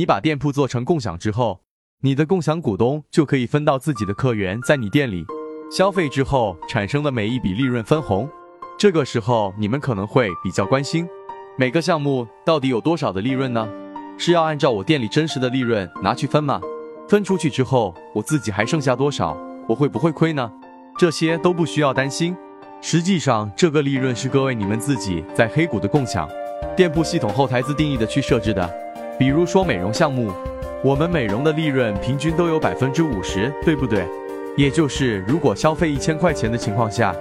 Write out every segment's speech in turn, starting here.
你把店铺做成共享之后，你的共享股东就可以分到自己的客源在你店里消费之后产生的每一笔利润分红。这个时候，你们可能会比较关心，每个项目到底有多少的利润呢？是要按照我店里真实的利润拿去分吗？分出去之后，我自己还剩下多少？我会不会亏呢？这些都不需要担心。实际上，这个利润是各位你们自己在黑谷的共享店铺系统后台自定义的去设置的。比如说美容项目，我们美容的利润平均都有百分之五十，对不对？也就是如果消费一千块钱的情况下，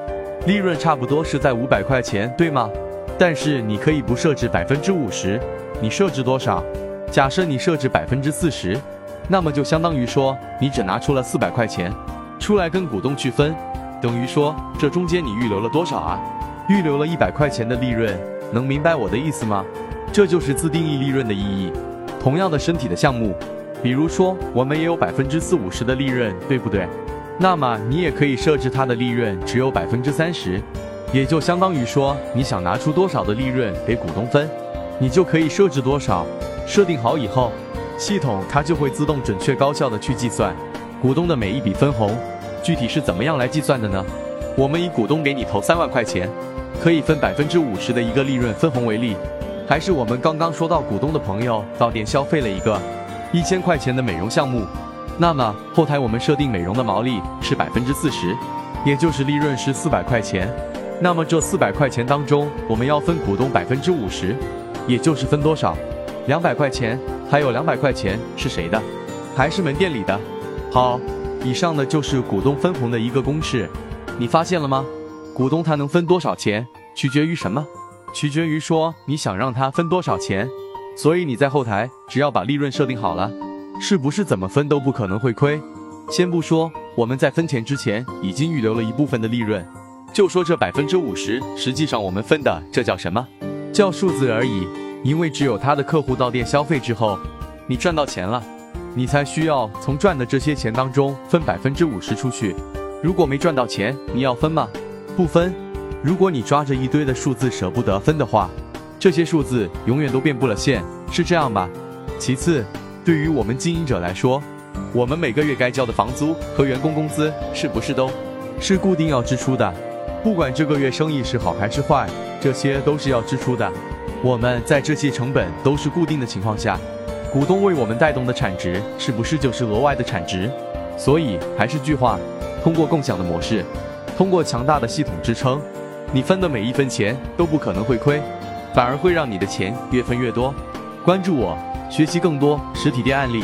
利润差不多是在五百块钱，对吗？但是你可以不设置百分之五十，你设置多少？假设你设置百分之四十，那么就相当于说你只拿出了四百块钱出来跟股东去分。等于说，这中间你预留了多少啊？预留了一百块钱的利润，能明白我的意思吗？这就是自定义利润的意义。同样的身体的项目，比如说我们也有百分之四五十的利润，对不对？那么你也可以设置它的利润只有百分之三十，也就相当于说你想拿出多少的利润给股东分，你就可以设置多少。设定好以后，系统它就会自动准确高效的去计算股东的每一笔分红。具体是怎么样来计算的呢？我们以股东给你投三万块钱，可以分百分之五十的一个利润分红为例，还是我们刚刚说到股东的朋友到店消费了一个一千块钱的美容项目，那么后台我们设定美容的毛利是百分之四十，也就是利润是四百块钱。那么这四百块钱当中，我们要分股东百分之五十，也就是分多少？两百块钱，还有两百块钱是谁的？还是门店里的？好。以上的就是股东分红的一个公式，你发现了吗？股东他能分多少钱，取决于什么？取决于说你想让他分多少钱。所以你在后台只要把利润设定好了，是不是怎么分都不可能会亏？先不说我们在分钱之前已经预留了一部分的利润，就说这百分之五十，实际上我们分的这叫什么？叫数字而已。因为只有他的客户到店消费之后，你赚到钱了。你才需要从赚的这些钱当中分百分之五十出去。如果没赚到钱，你要分吗？不分。如果你抓着一堆的数字舍不得分的话，这些数字永远都变不了现，是这样吧？其次，对于我们经营者来说，我们每个月该交的房租和员工工资是不是都是固定要支出的？不管这个月生意是好还是坏，这些都是要支出的。我们在这些成本都是固定的情况下。股东为我们带动的产值是不是就是额外的产值？所以还是句话，通过共享的模式，通过强大的系统支撑，你分的每一分钱都不可能会亏，反而会让你的钱越分越多。关注我，学习更多实体店案例。